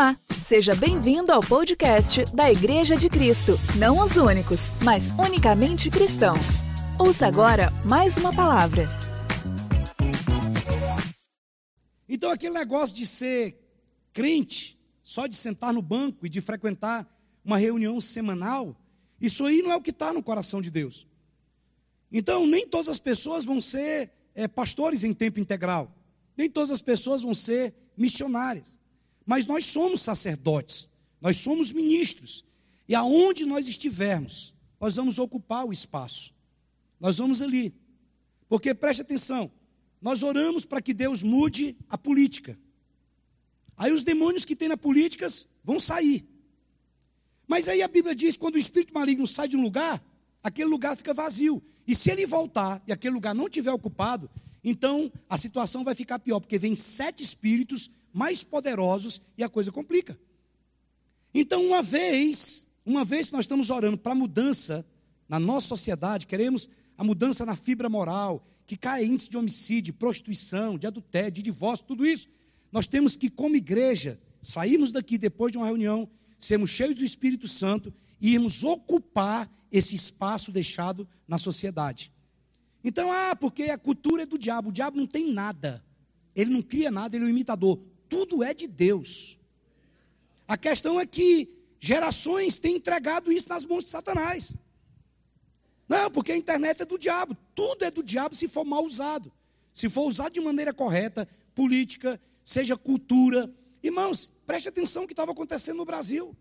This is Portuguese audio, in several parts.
Olá, seja bem-vindo ao podcast da Igreja de Cristo. Não os únicos, mas unicamente cristãos. Ouça agora mais uma palavra. Então, aquele negócio de ser crente, só de sentar no banco e de frequentar uma reunião semanal, isso aí não é o que está no coração de Deus. Então, nem todas as pessoas vão ser é, pastores em tempo integral, nem todas as pessoas vão ser missionárias. Mas nós somos sacerdotes, nós somos ministros, e aonde nós estivermos, nós vamos ocupar o espaço, nós vamos ali, porque preste atenção, nós oramos para que Deus mude a política, aí os demônios que tem na política vão sair, mas aí a Bíblia diz: quando o espírito maligno sai de um lugar, aquele lugar fica vazio, e se ele voltar e aquele lugar não tiver ocupado, então a situação vai ficar pior, porque vem sete espíritos mais poderosos e a coisa complica. Então, uma vez, uma vez que nós estamos orando para mudança na nossa sociedade, queremos a mudança na fibra moral, que caia índice de homicídio, prostituição, de adultério, de divórcio, tudo isso, nós temos que, como igreja, sairmos daqui depois de uma reunião, sermos cheios do Espírito Santo e irmos ocupar esse espaço deixado na sociedade. Então, ah, porque a cultura é do diabo, o diabo não tem nada, ele não cria nada, ele é um imitador tudo é de Deus. A questão é que gerações têm entregado isso nas mãos de Satanás. Não, porque a internet é do diabo. Tudo é do diabo se for mal usado. Se for usado de maneira correta, política, seja cultura. Irmãos, preste atenção o que estava acontecendo no Brasil.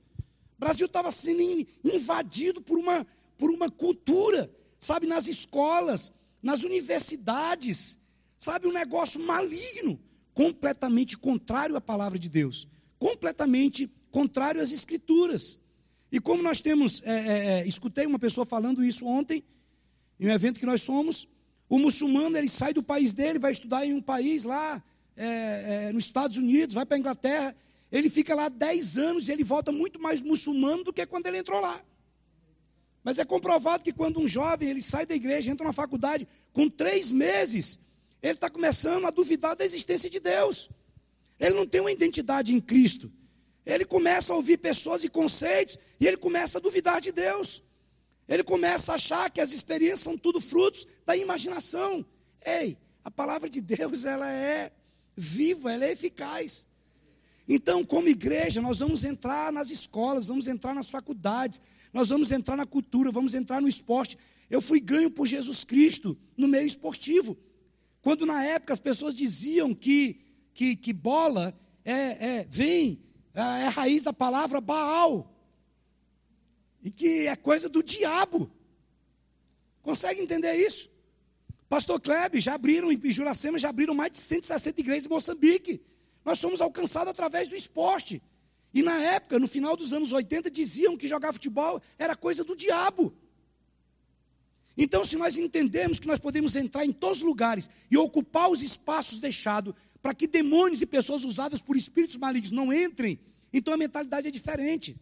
O Brasil estava sendo invadido por uma, por uma cultura, sabe, nas escolas, nas universidades, sabe, um negócio maligno completamente contrário à palavra de Deus, completamente contrário às Escrituras. E como nós temos, é, é, é, escutei uma pessoa falando isso ontem, em um evento que nós somos, o muçulmano ele sai do país dele, vai estudar em um país lá, é, é nos Estados Unidos, vai para a Inglaterra, ele fica lá 10 anos e ele volta muito mais muçulmano do que quando ele entrou lá. Mas é comprovado que quando um jovem ele sai da igreja, entra na faculdade, com três meses, ele está começando a duvidar da existência de Deus. Ele não tem uma identidade em Cristo. Ele começa a ouvir pessoas e conceitos e ele começa a duvidar de Deus. Ele começa a achar que as experiências são tudo frutos da imaginação. Ei, a palavra de Deus ela é viva, ela é eficaz. Então, como igreja, nós vamos entrar nas escolas, vamos entrar nas faculdades, nós vamos entrar na cultura, vamos entrar no esporte. Eu fui ganho por Jesus Cristo no meio esportivo. Quando na época as pessoas diziam que, que, que bola é, é, vem, é, é a raiz da palavra Baal, e que é coisa do diabo. Consegue entender isso? Pastor Klebe, já abriram, em Juracema, já abriram mais de 160 igrejas em Moçambique. Nós somos alcançados através do esporte. E na época, no final dos anos 80, diziam que jogar futebol era coisa do diabo. Então, se nós entendermos que nós podemos entrar em todos os lugares e ocupar os espaços deixados para que demônios e pessoas usadas por espíritos malignos não entrem, então a mentalidade é diferente.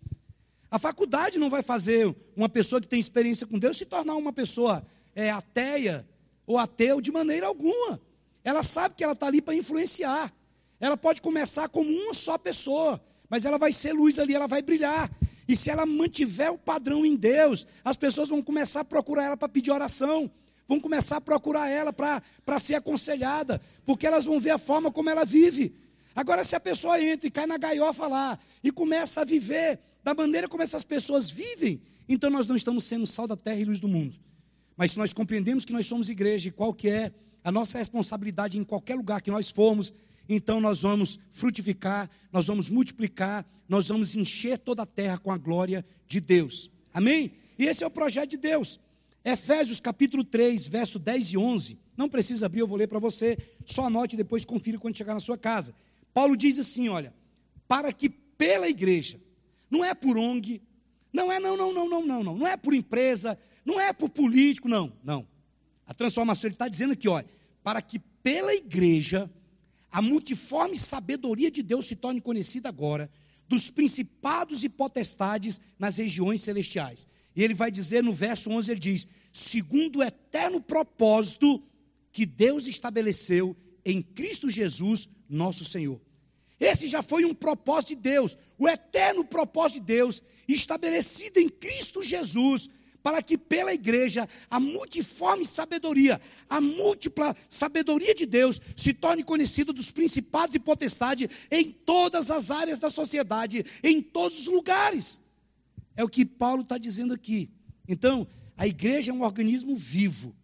A faculdade não vai fazer uma pessoa que tem experiência com Deus se tornar uma pessoa é, ateia ou ateu de maneira alguma. Ela sabe que ela está ali para influenciar. Ela pode começar como uma só pessoa, mas ela vai ser luz ali, ela vai brilhar. E se ela mantiver o padrão em Deus, as pessoas vão começar a procurar ela para pedir oração, vão começar a procurar ela para ser aconselhada, porque elas vão ver a forma como ela vive. Agora, se a pessoa entra e cai na gaiofa lá e começa a viver da maneira como essas pessoas vivem, então nós não estamos sendo sal da terra e luz do mundo. Mas se nós compreendemos que nós somos igreja e qual que é a nossa responsabilidade em qualquer lugar que nós formos, então nós vamos frutificar, nós vamos multiplicar, nós vamos encher toda a terra com a glória de Deus. Amém? E esse é o projeto de Deus. Efésios capítulo 3, verso 10 e 11. Não precisa abrir, eu vou ler para você. Só anote e depois confira quando chegar na sua casa. Paulo diz assim: olha, para que pela igreja, não é por ONG, não é, não, não, não, não, não, não, não é por empresa, não é por político, não, não. A transformação, ele está dizendo aqui, olha, para que pela igreja a multiforme sabedoria de Deus se torne conhecida agora dos principados e potestades nas regiões celestiais. E ele vai dizer no verso 11, ele diz: segundo o eterno propósito que Deus estabeleceu em Cristo Jesus, nosso Senhor. Esse já foi um propósito de Deus, o eterno propósito de Deus, estabelecido em Cristo Jesus, para que pela igreja a multiforme sabedoria, a múltipla sabedoria de Deus se torne conhecida dos principados e potestades em todas as áreas da sociedade, em todos os lugares. É o que Paulo está dizendo aqui. Então, a igreja é um organismo vivo.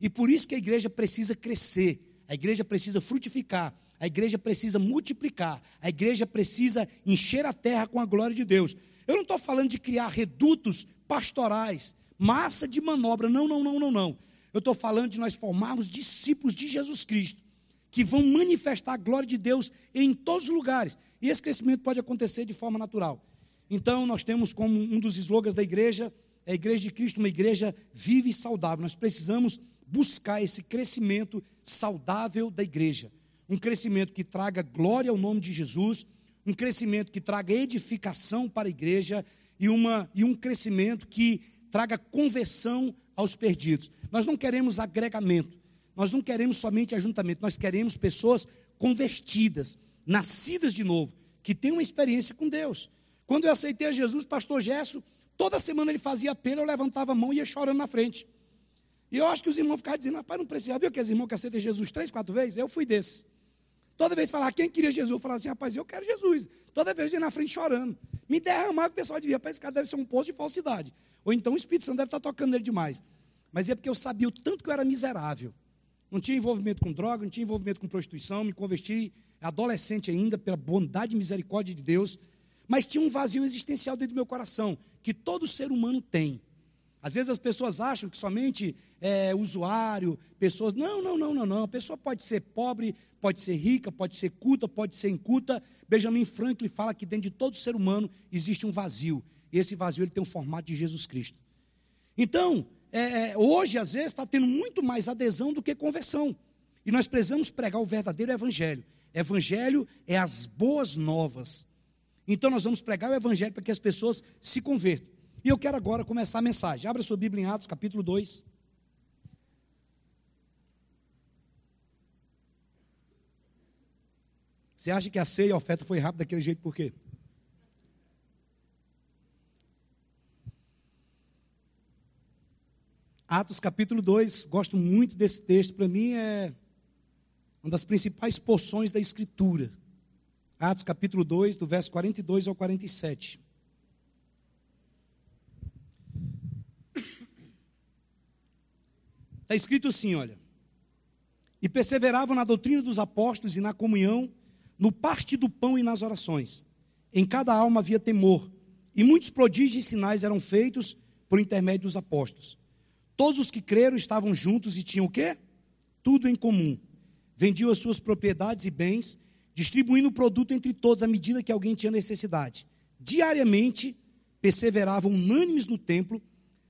E por isso que a igreja precisa crescer, a igreja precisa frutificar, a igreja precisa multiplicar, a igreja precisa encher a terra com a glória de Deus. Eu não estou falando de criar redutos pastorais, massa de manobra, não, não, não, não, não. Eu estou falando de nós formarmos discípulos de Jesus Cristo, que vão manifestar a glória de Deus em todos os lugares. E esse crescimento pode acontecer de forma natural. Então, nós temos como um dos slogans da igreja, é a igreja de Cristo, uma igreja viva e saudável. Nós precisamos buscar esse crescimento saudável da igreja. Um crescimento que traga glória ao nome de Jesus, um crescimento que traga edificação para a igreja e, uma, e um crescimento que traga conversão aos perdidos. Nós não queremos agregamento, nós não queremos somente ajuntamento, nós queremos pessoas convertidas, nascidas de novo, que têm uma experiência com Deus. Quando eu aceitei a Jesus, pastor Gesso, toda semana ele fazia apelo, eu levantava a mão e ia chorando na frente. E eu acho que os irmãos ficavam dizendo, rapaz, não precisa. Viu aqueles irmãos que aceitam Jesus três, quatro vezes? Eu fui desses. Toda vez que falava quem queria Jesus, eu falava assim, rapaz, eu quero Jesus. Toda vez eu ia na frente chorando. Me derramava, o pessoal devia, esse cara deve ser um poço de falsidade. Ou então o Espírito Santo deve estar tocando nele demais. Mas é porque eu sabia o tanto que eu era miserável. Não tinha envolvimento com droga, não tinha envolvimento com prostituição, me converti adolescente ainda, pela bondade e misericórdia de Deus. Mas tinha um vazio existencial dentro do meu coração, que todo ser humano tem. Às vezes as pessoas acham que somente é, usuário, pessoas. Não, não, não, não, não. A pessoa pode ser pobre, pode ser rica, pode ser culta, pode ser inculta. Benjamin Franklin fala que dentro de todo ser humano existe um vazio. E esse vazio ele tem o formato de Jesus Cristo. Então, é, é, hoje, às vezes, está tendo muito mais adesão do que conversão. E nós precisamos pregar o verdadeiro evangelho. Evangelho é as boas novas. Então, nós vamos pregar o evangelho para que as pessoas se convertam. E eu quero agora começar a mensagem. Abra sua Bíblia em Atos, capítulo 2. Você acha que a ceia e a oferta foi rápida daquele jeito por quê? Atos capítulo 2, gosto muito desse texto, para mim é uma das principais porções da Escritura. Atos capítulo 2, do verso 42 ao 47. Está escrito assim: olha. E perseveravam na doutrina dos apóstolos e na comunhão, no parte do pão e nas orações. Em cada alma havia temor, e muitos prodígios e sinais eram feitos por intermédio dos apóstolos. Todos os que creram estavam juntos e tinham o quê? Tudo em comum. Vendiam as suas propriedades e bens, distribuindo o produto entre todos à medida que alguém tinha necessidade. Diariamente perseveravam unânimes no templo,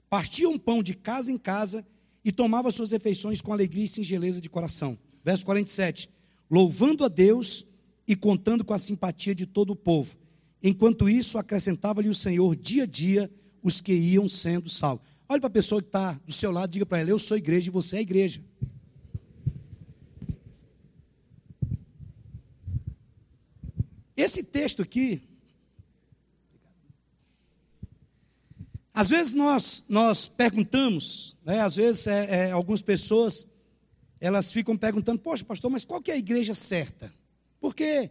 partiam pão de casa em casa e tomava suas refeições com alegria e singeleza de coração. Verso 47. Louvando a Deus e contando com a simpatia de todo o povo. Enquanto isso, acrescentava-lhe o Senhor dia a dia os que iam sendo salvos. Olhe para a pessoa que está do seu lado, diga para ela: Eu sou igreja e você é igreja. Esse texto aqui, Às vezes nós, nós perguntamos, né, às vezes é, é, algumas pessoas, elas ficam perguntando, poxa pastor, mas qual que é a igreja certa? Porque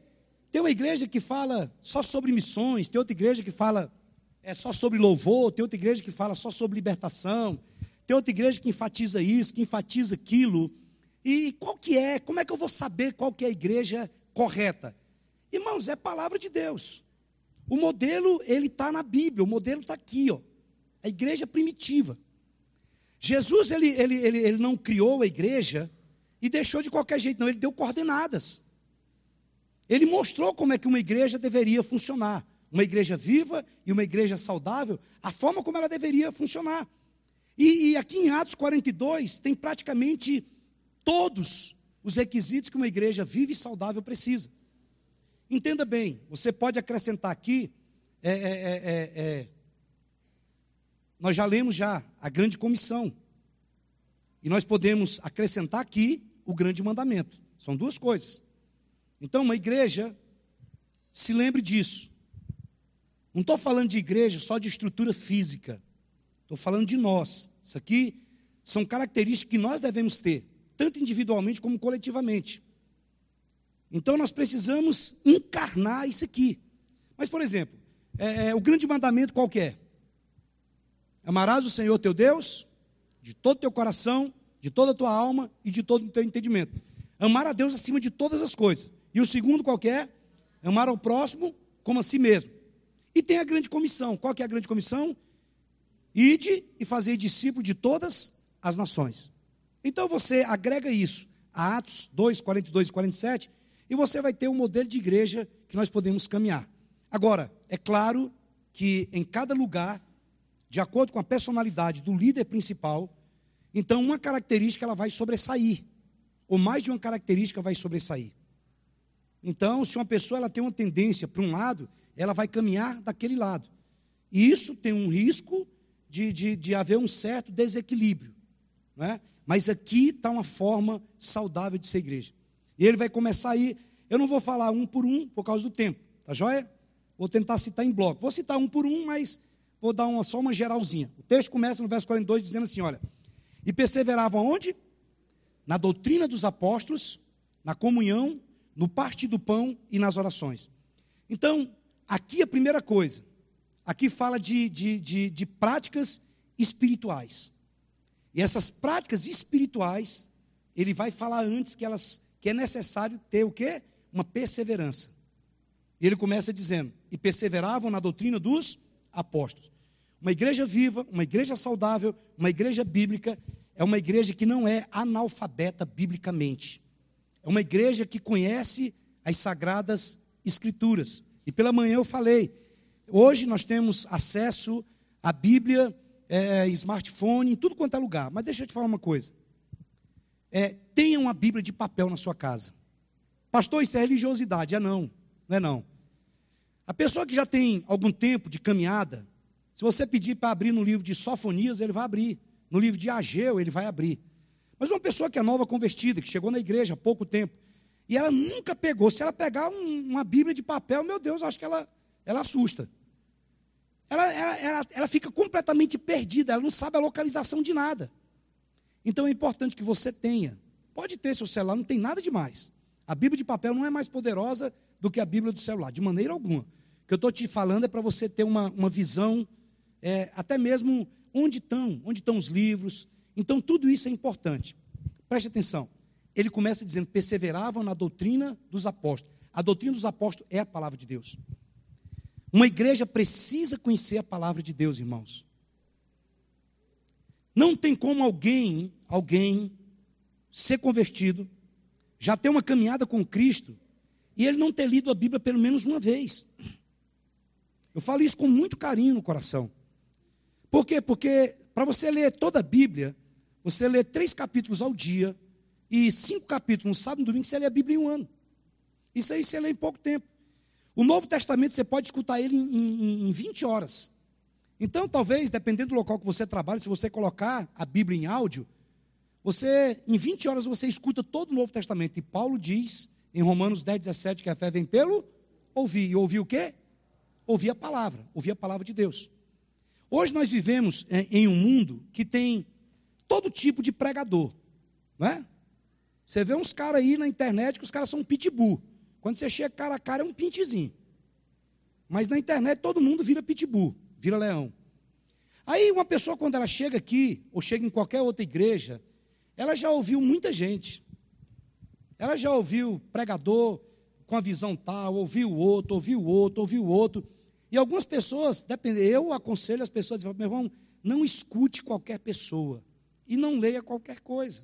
tem uma igreja que fala só sobre missões, tem outra igreja que fala é, só sobre louvor, tem outra igreja que fala só sobre libertação, tem outra igreja que enfatiza isso, que enfatiza aquilo. E qual que é? Como é que eu vou saber qual que é a igreja correta? Irmãos, é palavra de Deus. O modelo, ele está na Bíblia, o modelo está aqui, ó a igreja primitiva. Jesus ele, ele, ele, ele não criou a igreja e deixou de qualquer jeito, não, ele deu coordenadas. Ele mostrou como é que uma igreja deveria funcionar. Uma igreja viva e uma igreja saudável, a forma como ela deveria funcionar. E, e aqui em Atos 42 tem praticamente todos os requisitos que uma igreja viva e saudável precisa. Entenda bem, você pode acrescentar aqui é, é, é, é nós já lemos já a grande comissão. E nós podemos acrescentar aqui o grande mandamento. São duas coisas. Então, uma igreja se lembre disso. Não estou falando de igreja só de estrutura física. Estou falando de nós. Isso aqui são características que nós devemos ter, tanto individualmente como coletivamente. Então nós precisamos encarnar isso aqui. Mas, por exemplo, é, é, o grande mandamento qual é? Amarás o Senhor teu Deus de todo teu coração, de toda a tua alma e de todo o teu entendimento. Amar a Deus acima de todas as coisas. E o segundo qual é? Amar ao próximo como a si mesmo. E tem a grande comissão. Qual que é a grande comissão? Ide e fazer discípulo de todas as nações. Então você agrega isso a Atos 2, 42 e 47, e você vai ter um modelo de igreja que nós podemos caminhar. Agora, é claro que em cada lugar, de acordo com a personalidade do líder principal, então uma característica ela vai sobressair, ou mais de uma característica vai sobressair. Então, se uma pessoa ela tem uma tendência para um lado, ela vai caminhar daquele lado. E isso tem um risco de, de, de haver um certo desequilíbrio. Né? Mas aqui está uma forma saudável de ser igreja. E ele vai começar aí. Eu não vou falar um por um por causa do tempo, tá joia? Vou tentar citar em bloco. Vou citar um por um, mas vou dar uma, só uma geralzinha. O texto começa no verso 42 dizendo assim: olha. E perseveravam onde? Na doutrina dos apóstolos, na comunhão, no partir do pão e nas orações. Então, aqui a primeira coisa, aqui fala de, de, de, de práticas espirituais. E essas práticas espirituais, ele vai falar antes que elas que é necessário ter o quê? Uma perseverança. E ele começa dizendo: "E perseveravam na doutrina dos apóstolos". Uma igreja viva, uma igreja saudável, uma igreja bíblica é uma igreja que não é analfabeta biblicamente. É uma igreja que conhece as sagradas escrituras. E pela manhã eu falei, hoje nós temos acesso à Bíblia é, smartphone, em tudo quanto é lugar. Mas deixa eu te falar uma coisa. É, tenha uma Bíblia de papel na sua casa. Pastor, isso é religiosidade. É não, não é não. A pessoa que já tem algum tempo de caminhada, se você pedir para abrir no livro de Sofonias, ele vai abrir. No livro de Ageu, ele vai abrir. Mas uma pessoa que é nova convertida, que chegou na igreja há pouco tempo, e ela nunca pegou, se ela pegar um, uma Bíblia de papel, meu Deus, acho que ela, ela assusta ela, ela, ela, ela fica completamente perdida, ela não sabe a localização de nada. Então é importante que você tenha. Pode ter seu celular, não tem nada demais. A Bíblia de papel não é mais poderosa do que a Bíblia do celular, de maneira alguma. O que eu estou te falando é para você ter uma, uma visão, é, até mesmo onde estão, onde estão os livros. Então tudo isso é importante. Preste atenção. Ele começa dizendo: perseveravam na doutrina dos apóstolos. A doutrina dos apóstolos é a palavra de Deus. Uma igreja precisa conhecer a palavra de Deus, irmãos. Não tem como alguém, alguém ser convertido, já ter uma caminhada com Cristo e ele não ter lido a Bíblia pelo menos uma vez. Eu falo isso com muito carinho no coração. Por quê? Porque para você ler toda a Bíblia, você lê três capítulos ao dia e cinco capítulos no sábado e domingo, você lê a Bíblia em um ano. Isso aí você lê em pouco tempo. O Novo Testamento você pode escutar ele em, em, em 20 horas. Então, talvez, dependendo do local que você trabalha, se você colocar a Bíblia em áudio, você, em 20 horas, você escuta todo o Novo Testamento. E Paulo diz, em Romanos 10, 17, que a fé vem pelo ouvir. E ouvir o quê? Ouvir a palavra, ouvir a palavra de Deus. Hoje nós vivemos em um mundo que tem todo tipo de pregador, não é? Você vê uns caras aí na internet que os caras são pitbull. Quando você chega cara a cara, é um pintezinho. Mas na internet todo mundo vira pitbull, vira leão. Aí uma pessoa, quando ela chega aqui, ou chega em qualquer outra igreja, ela já ouviu muita gente. Ela já ouviu pregador com a visão tal, ouviu o outro, ouviu o outro, ouviu o outro. E algumas pessoas, depende, eu aconselho as pessoas, meu irmão, não escute qualquer pessoa e não leia qualquer coisa.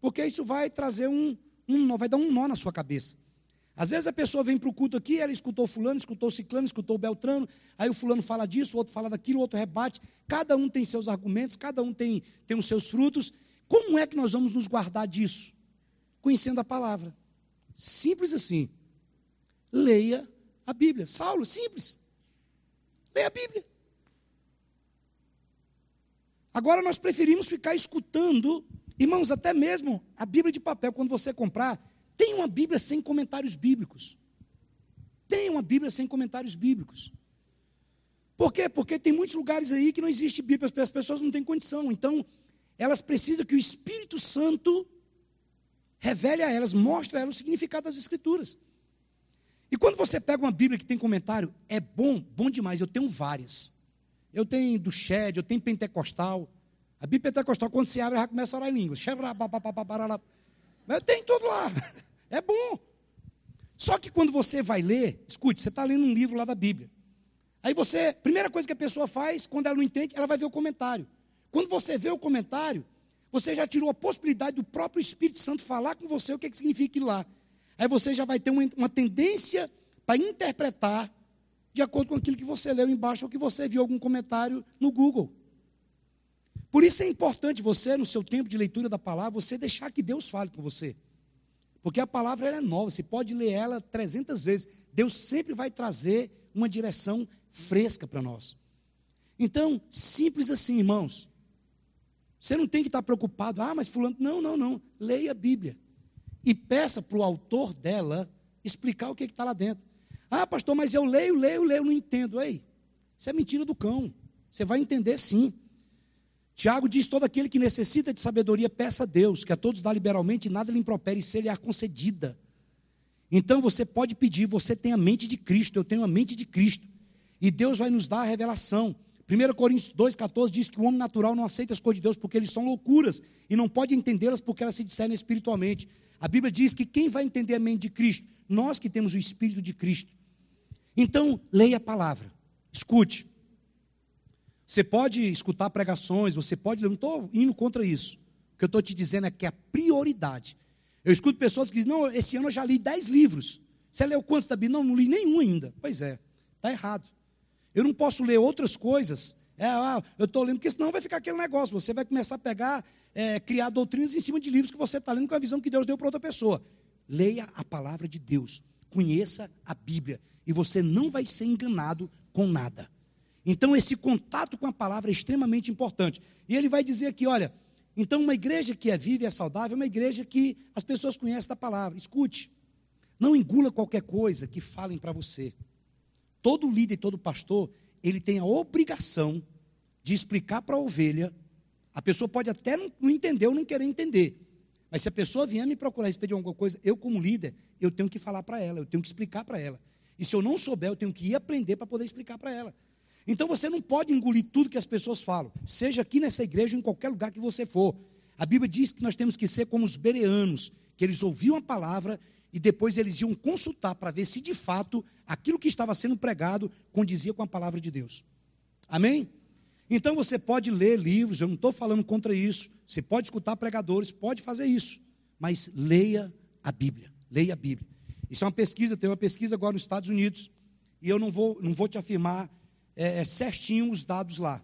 Porque isso vai trazer um, um vai dar um nó na sua cabeça. Às vezes a pessoa vem para o culto aqui, ela escutou fulano, escutou ciclano, escutou beltrano, aí o fulano fala disso, o outro fala daquilo, o outro rebate. Cada um tem seus argumentos, cada um tem, tem os seus frutos. Como é que nós vamos nos guardar disso? Conhecendo a palavra. Simples assim. Leia a Bíblia. Saulo, simples. Leia a Bíblia. Agora nós preferimos ficar escutando, irmãos, até mesmo a Bíblia de papel, quando você comprar, tem uma Bíblia sem comentários bíblicos. Tem uma Bíblia sem comentários bíblicos. Por quê? Porque tem muitos lugares aí que não existe Bíblia, as pessoas não têm condição. Então, elas precisam que o Espírito Santo revele a elas, mostre a elas o significado das Escrituras. E quando você pega uma Bíblia que tem comentário, é bom, bom demais. Eu tenho várias. Eu tenho do Shed, eu tenho Pentecostal. A Bíblia Pentecostal, quando se abre, ela começa a orar em línguas. Eu tenho tudo lá. É bom. Só que quando você vai ler, escute, você está lendo um livro lá da Bíblia. Aí você, primeira coisa que a pessoa faz, quando ela não entende, ela vai ver o comentário. Quando você vê o comentário, você já tirou a possibilidade do próprio Espírito Santo falar com você o que, que significa aquilo lá. Aí você já vai ter uma, uma tendência para interpretar de acordo com aquilo que você leu embaixo ou que você viu algum comentário no Google. Por isso é importante você, no seu tempo de leitura da palavra, você deixar que Deus fale com você. Porque a palavra é nova, você pode ler ela 300 vezes. Deus sempre vai trazer uma direção fresca para nós. Então, simples assim, irmãos. Você não tem que estar preocupado, ah, mas fulano. Não, não, não. Leia a Bíblia. E peça para o autor dela explicar o que está lá dentro. Ah, pastor, mas eu leio, leio, leio, não entendo. Ei, isso é mentira do cão. Você vai entender sim. Tiago diz: todo aquele que necessita de sabedoria, peça a Deus, que a todos dá liberalmente e nada lhe impropere, se lhe é concedida. Então você pode pedir, você tem a mente de Cristo, eu tenho a mente de Cristo. E Deus vai nos dar a revelação. 1 Coríntios 2,14 diz que o homem natural não aceita as coisas de Deus porque eles são loucuras e não pode entendê-las porque elas se discernem espiritualmente. A Bíblia diz que quem vai entender a mente de Cristo? Nós que temos o Espírito de Cristo. Então, leia a palavra, escute. Você pode escutar pregações, você pode. Não estou indo contra isso. O que eu estou te dizendo é que a prioridade. Eu escuto pessoas que dizem: Não, esse ano eu já li dez livros. Você leu quantos da Bíblia? Não, não li nenhum ainda. Pois é, está errado. Eu não posso ler outras coisas. É, ah, eu estou lendo, porque senão vai ficar aquele negócio. Você vai começar a pegar, é, criar doutrinas em cima de livros que você está lendo com a visão que Deus deu para outra pessoa. Leia a palavra de Deus. Conheça a Bíblia. E você não vai ser enganado com nada. Então, esse contato com a palavra é extremamente importante. E ele vai dizer aqui: olha, então uma igreja que é viva e é saudável é uma igreja que as pessoas conhecem da palavra. Escute, não engula qualquer coisa que falem para você todo líder, todo pastor, ele tem a obrigação de explicar para a ovelha. A pessoa pode até não entender ou não querer entender. Mas se a pessoa vier me procurar a respeito de alguma coisa, eu, como líder, eu tenho que falar para ela, eu tenho que explicar para ela. E se eu não souber, eu tenho que ir aprender para poder explicar para ela. Então você não pode engolir tudo que as pessoas falam, seja aqui nessa igreja ou em qualquer lugar que você for. A Bíblia diz que nós temos que ser como os bereanos, que eles ouviam a palavra e depois eles iam consultar para ver se de fato aquilo que estava sendo pregado condizia com a palavra de Deus. Amém? Então você pode ler livros, eu não estou falando contra isso. Você pode escutar pregadores, pode fazer isso. Mas leia a Bíblia. Leia a Bíblia. Isso é uma pesquisa, tem uma pesquisa agora nos Estados Unidos. E eu não vou, não vou te afirmar é, é certinho os dados lá.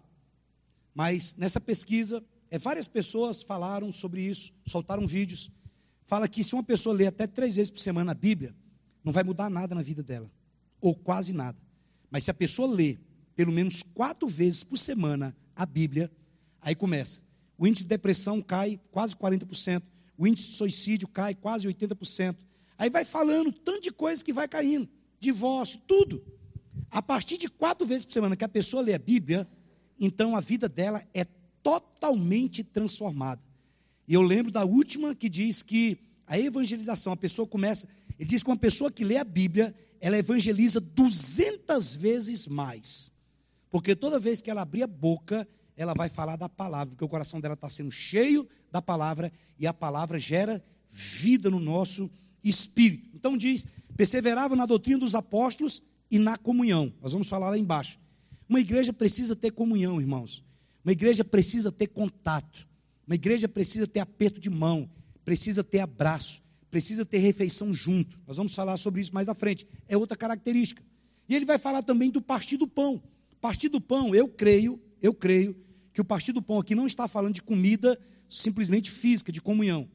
Mas nessa pesquisa, é, várias pessoas falaram sobre isso, soltaram vídeos fala que se uma pessoa lê até três vezes por semana a Bíblia, não vai mudar nada na vida dela, ou quase nada. Mas se a pessoa lê pelo menos quatro vezes por semana a Bíblia, aí começa. O índice de depressão cai quase 40%, o índice de suicídio cai quase 80%. Aí vai falando tanto de coisas que vai caindo, divórcio, tudo. A partir de quatro vezes por semana que a pessoa lê a Bíblia, então a vida dela é totalmente transformada. E eu lembro da última que diz que a evangelização, a pessoa começa, ele diz que uma pessoa que lê a Bíblia, ela evangeliza 200 vezes mais. Porque toda vez que ela abrir a boca, ela vai falar da palavra, porque o coração dela está sendo cheio da palavra, e a palavra gera vida no nosso espírito. Então diz: perseverava na doutrina dos apóstolos e na comunhão. Nós vamos falar lá embaixo. Uma igreja precisa ter comunhão, irmãos. Uma igreja precisa ter contato. Uma igreja precisa ter aperto de mão, precisa ter abraço, precisa ter refeição junto. Nós vamos falar sobre isso mais à frente. É outra característica. E ele vai falar também do partir do pão. Partir do pão, eu creio, eu creio que o partir do pão aqui não está falando de comida simplesmente física, de comunhão.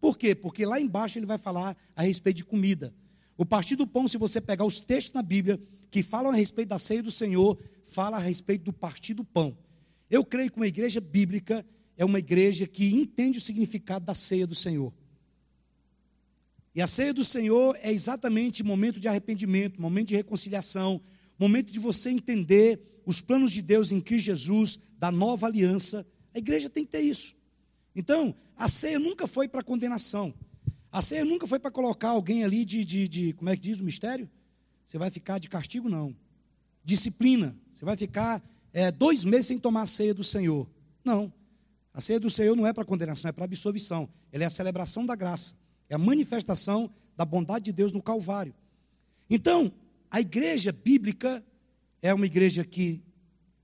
Por quê? Porque lá embaixo ele vai falar a respeito de comida. O partir do pão, se você pegar os textos na Bíblia que falam a respeito da ceia do Senhor, fala a respeito do partir do pão. Eu creio que uma igreja bíblica é uma igreja que entende o significado da ceia do Senhor. E a ceia do Senhor é exatamente momento de arrependimento, momento de reconciliação, momento de você entender os planos de Deus em Cristo Jesus, da nova aliança. A igreja tem que ter isso. Então, a ceia nunca foi para condenação. A ceia nunca foi para colocar alguém ali de, de, de, como é que diz o mistério? Você vai ficar de castigo, não. Disciplina. Você vai ficar é, dois meses sem tomar a ceia do Senhor. Não. A ceia do Senhor não é para condenação, é para absolvição. Ela é a celebração da graça. É a manifestação da bondade de Deus no Calvário. Então, a igreja bíblica é uma igreja que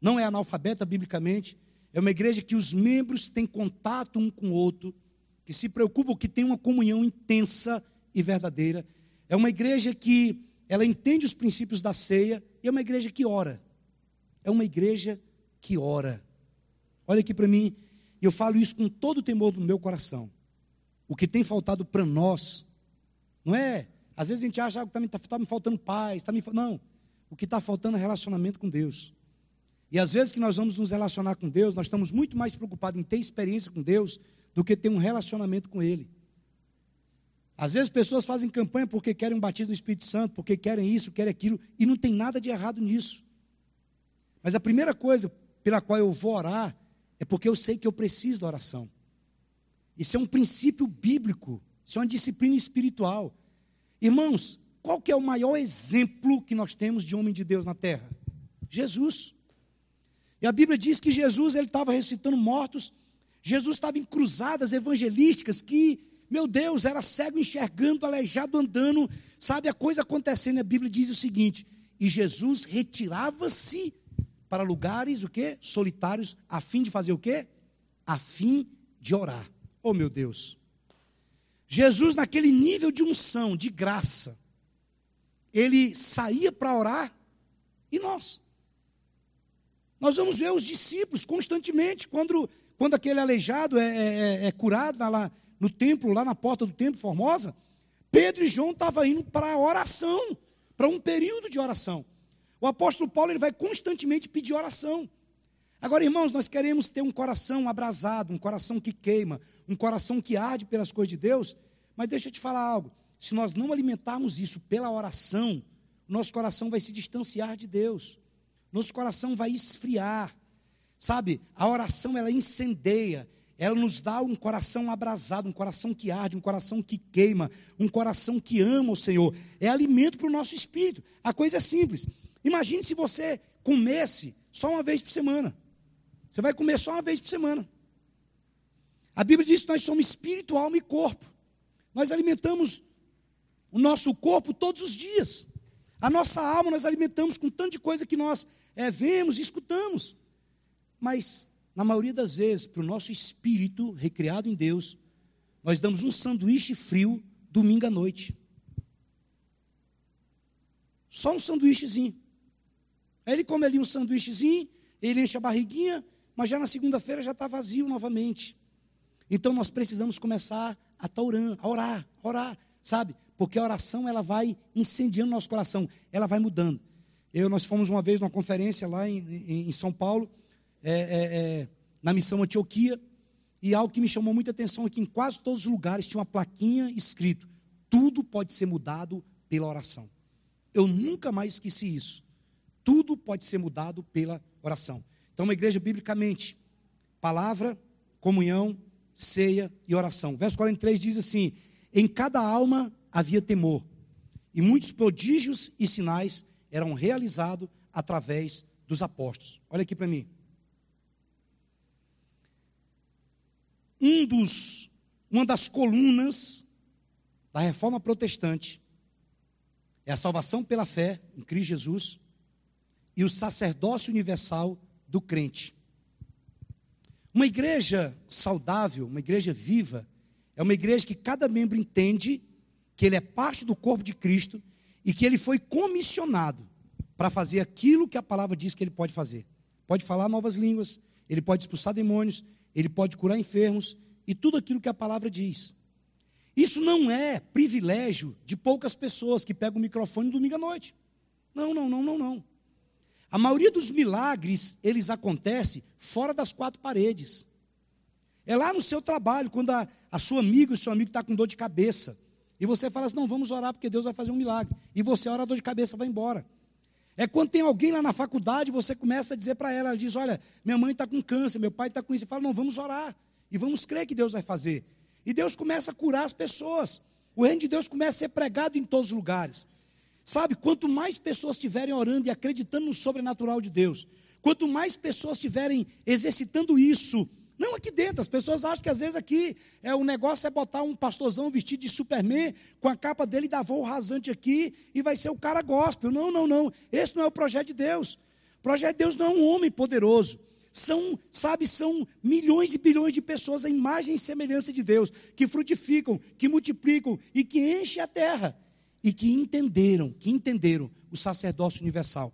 não é analfabeta biblicamente, é uma igreja que os membros têm contato um com o outro, que se preocupam, que tem uma comunhão intensa e verdadeira. É uma igreja que ela entende os princípios da ceia e é uma igreja que ora. É uma igreja que ora. Olha aqui para mim, eu falo isso com todo o temor do meu coração. O que tem faltado para nós, não é? Às vezes a gente acha que está tá, tá me faltando paz, tá me, não. O que está faltando é relacionamento com Deus. E às vezes que nós vamos nos relacionar com Deus, nós estamos muito mais preocupados em ter experiência com Deus do que ter um relacionamento com Ele. Às vezes pessoas fazem campanha porque querem um batismo no Espírito Santo, porque querem isso, querem aquilo, e não tem nada de errado nisso. Mas a primeira coisa pela qual eu vou orar é porque eu sei que eu preciso da oração. Isso é um princípio bíblico, isso é uma disciplina espiritual. Irmãos, qual que é o maior exemplo que nós temos de homem de Deus na terra? Jesus. E a Bíblia diz que Jesus ele estava ressuscitando mortos, Jesus estava em cruzadas evangelísticas que, meu Deus, era cego enxergando, aleijado andando, sabe a coisa acontecendo. A Bíblia diz o seguinte: e Jesus retirava-se para lugares o quê? Solitários, a fim de fazer o quê? A fim de orar. Oh, meu Deus. Jesus naquele nível de unção, de graça, ele saía para orar e nós nós vamos ver os discípulos constantemente, quando, quando aquele aleijado é, é, é, é curado lá no templo, lá na porta do templo Formosa, Pedro e João estavam indo para a oração, para um período de oração. O apóstolo Paulo ele vai constantemente pedir oração. Agora, irmãos, nós queremos ter um coração abrasado, um coração que queima, um coração que arde pelas coisas de Deus, mas deixa eu te falar algo: se nós não alimentarmos isso pela oração, nosso coração vai se distanciar de Deus nosso coração vai esfriar. Sabe, a oração ela incendeia, ela nos dá um coração abrasado, um coração que arde, um coração que queima, um coração que ama o Senhor. É alimento para o nosso espírito. A coisa é simples. Imagine se você comesse só uma vez por semana. Você vai comer só uma vez por semana. A Bíblia diz que nós somos espírito, alma e corpo. Nós alimentamos o nosso corpo todos os dias. A nossa alma nós alimentamos com tanto de coisa que nós é, vemos e escutamos. Mas, na maioria das vezes, para o nosso espírito recriado em Deus, nós damos um sanduíche frio domingo à noite. Só um sanduíchezinho. Aí ele come ali um sanduíchezinho, ele enche a barriguinha, mas já na segunda-feira já está vazio novamente. Então nós precisamos começar a orando, a orar, a orar, sabe? Porque a oração ela vai incendiando nosso coração, ela vai mudando. Eu, nós fomos uma vez numa conferência lá em, em, em São Paulo, é, é, é, na missão Antioquia, e algo que me chamou muita atenção é que em quase todos os lugares tinha uma plaquinha escrito: tudo pode ser mudado pela oração. Eu nunca mais esqueci isso. Tudo pode ser mudado pela oração. Então, uma igreja biblicamente, palavra, comunhão, ceia e oração. Verso 43 diz assim: Em cada alma havia temor, e muitos prodígios e sinais eram realizados através dos apóstolos. Olha aqui para mim. Um dos, uma das colunas da reforma protestante é a salvação pela fé em Cristo Jesus e o sacerdócio universal do crente. Uma igreja saudável, uma igreja viva, é uma igreja que cada membro entende que ele é parte do corpo de Cristo e que ele foi comissionado para fazer aquilo que a palavra diz que ele pode fazer. Pode falar novas línguas, ele pode expulsar demônios, ele pode curar enfermos e tudo aquilo que a palavra diz. Isso não é privilégio de poucas pessoas que pegam o microfone domingo à noite. Não, não, não, não, não. A maioria dos milagres, eles acontecem fora das quatro paredes. É lá no seu trabalho, quando a, a sua amiga, o seu amigo está com dor de cabeça. E você fala assim: não, vamos orar porque Deus vai fazer um milagre. E você, a hora dor de cabeça, vai embora. É quando tem alguém lá na faculdade, você começa a dizer para ela, ela diz: Olha, minha mãe está com câncer, meu pai está com isso. E fala: Não, vamos orar. E vamos crer que Deus vai fazer. E Deus começa a curar as pessoas. O reino de Deus começa a ser pregado em todos os lugares. Sabe, quanto mais pessoas estiverem orando e acreditando no sobrenatural de Deus, quanto mais pessoas estiverem exercitando isso, não aqui dentro, as pessoas acham que às vezes aqui é o negócio é botar um pastorzão vestido de Superman, com a capa dele da voo rasante aqui, e vai ser o cara gospel. Não, não, não. Esse não é o projeto de Deus. O projeto de Deus não é um homem poderoso. São, sabe, são milhões e bilhões de pessoas à imagem e semelhança de Deus, que frutificam, que multiplicam e que enchem a terra e que entenderam, que entenderam o sacerdócio universal.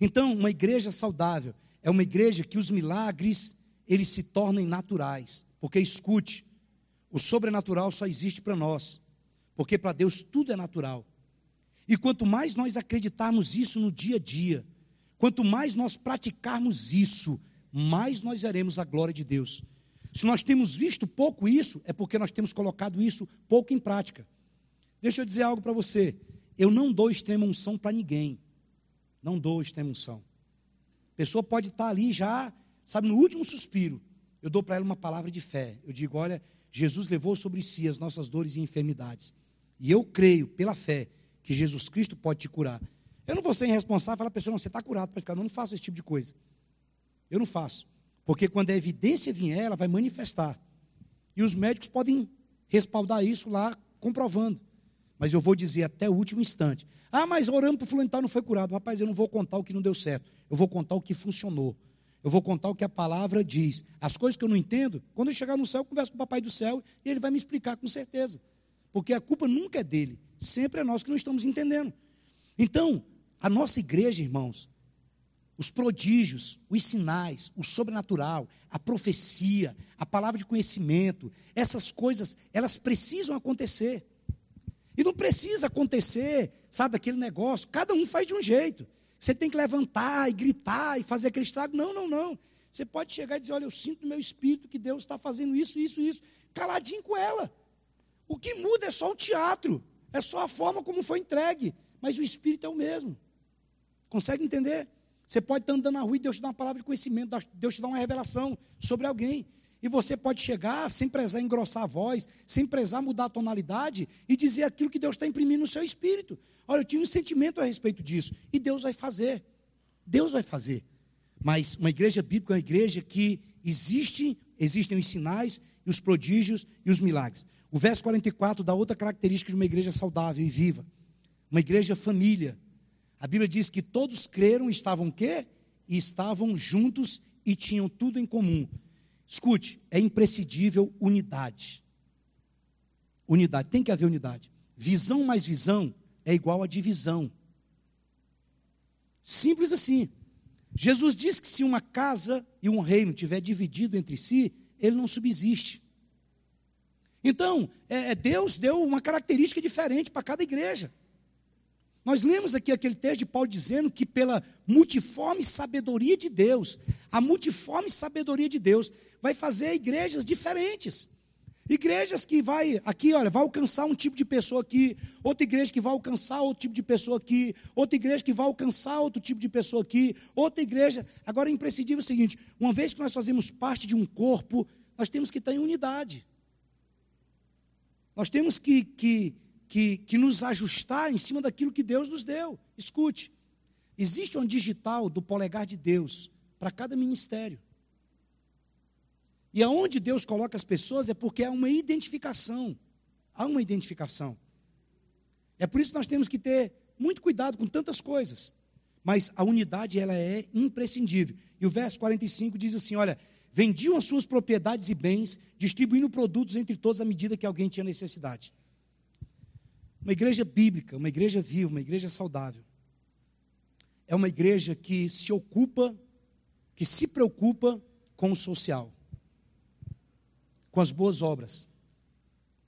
Então, uma igreja saudável é uma igreja que os milagres eles se tornem naturais, porque escute, o sobrenatural só existe para nós, porque para Deus tudo é natural. E quanto mais nós acreditarmos isso no dia a dia, quanto mais nós praticarmos isso, mais nós veremos a glória de Deus. Se nós temos visto pouco isso, é porque nós temos colocado isso pouco em prática. Deixa eu dizer algo para você. Eu não dou extrema unção para ninguém. Não dou extrema unção. A pessoa pode estar ali já, sabe, no último suspiro. Eu dou para ela uma palavra de fé. Eu digo: olha, Jesus levou sobre si as nossas dores e enfermidades. E eu creio, pela fé, que Jesus Cristo pode te curar. Eu não vou ser irresponsável e falar para a pessoa: não, você está curado para ficar. Não, não faço esse tipo de coisa. Eu não faço. Porque quando a evidência vier, ela vai manifestar. E os médicos podem respaldar isso lá, comprovando. Mas eu vou dizer até o último instante. Ah, mas oramos para o fulano não foi curado. Rapaz, eu não vou contar o que não deu certo. Eu vou contar o que funcionou. Eu vou contar o que a palavra diz. As coisas que eu não entendo, quando eu chegar no céu, eu converso com o papai do céu e ele vai me explicar com certeza. Porque a culpa nunca é dele. Sempre é nós que não estamos entendendo. Então, a nossa igreja, irmãos, os prodígios, os sinais, o sobrenatural, a profecia, a palavra de conhecimento, essas coisas, elas precisam acontecer. E não precisa acontecer, sabe, aquele negócio, cada um faz de um jeito. Você tem que levantar e gritar e fazer aquele estrago. Não, não, não. Você pode chegar e dizer: Olha, eu sinto no meu espírito que Deus está fazendo isso, isso, isso, caladinho com ela. O que muda é só o teatro, é só a forma como foi entregue, mas o espírito é o mesmo. Consegue entender? Você pode estar andando na rua e Deus te dá uma palavra de conhecimento, Deus te dá uma revelação sobre alguém. E você pode chegar sem prezar engrossar a voz, sem prezar mudar a tonalidade e dizer aquilo que Deus está imprimindo no seu espírito. Olha, eu tive um sentimento a respeito disso. E Deus vai fazer. Deus vai fazer. Mas uma igreja bíblica é uma igreja que existe, existem os sinais, e os prodígios e os milagres. O verso 44 dá outra característica de uma igreja saudável e viva. Uma igreja família, a Bíblia diz que todos creram estavam quê? E estavam juntos e tinham tudo em comum. Escute, é imprescindível unidade. Unidade, tem que haver unidade. Visão mais visão é igual a divisão. Simples assim. Jesus diz que se uma casa e um reino tiver dividido entre si, ele não subsiste. Então, é, é Deus deu uma característica diferente para cada igreja. Nós lemos aqui aquele texto de Paulo dizendo que pela multiforme sabedoria de Deus, a multiforme sabedoria de Deus vai fazer igrejas diferentes. Igrejas que vai aqui, olha, vai alcançar um tipo de pessoa aqui, outra igreja que vai alcançar outro tipo de pessoa aqui, outra igreja que vai alcançar outro tipo de pessoa aqui, outra igreja. Agora é imprescindível o seguinte: uma vez que nós fazemos parte de um corpo, nós temos que estar em unidade. Nós temos que, que que, que nos ajustar em cima daquilo que Deus nos deu. Escute, existe um digital do polegar de Deus para cada ministério. E aonde Deus coloca as pessoas é porque há uma identificação. Há uma identificação. É por isso que nós temos que ter muito cuidado com tantas coisas. Mas a unidade ela é imprescindível. E o verso 45 diz assim: olha, vendiam as suas propriedades e bens, distribuindo produtos entre todos à medida que alguém tinha necessidade. Uma igreja bíblica, uma igreja viva, uma igreja saudável. É uma igreja que se ocupa, que se preocupa com o social, com as boas obras.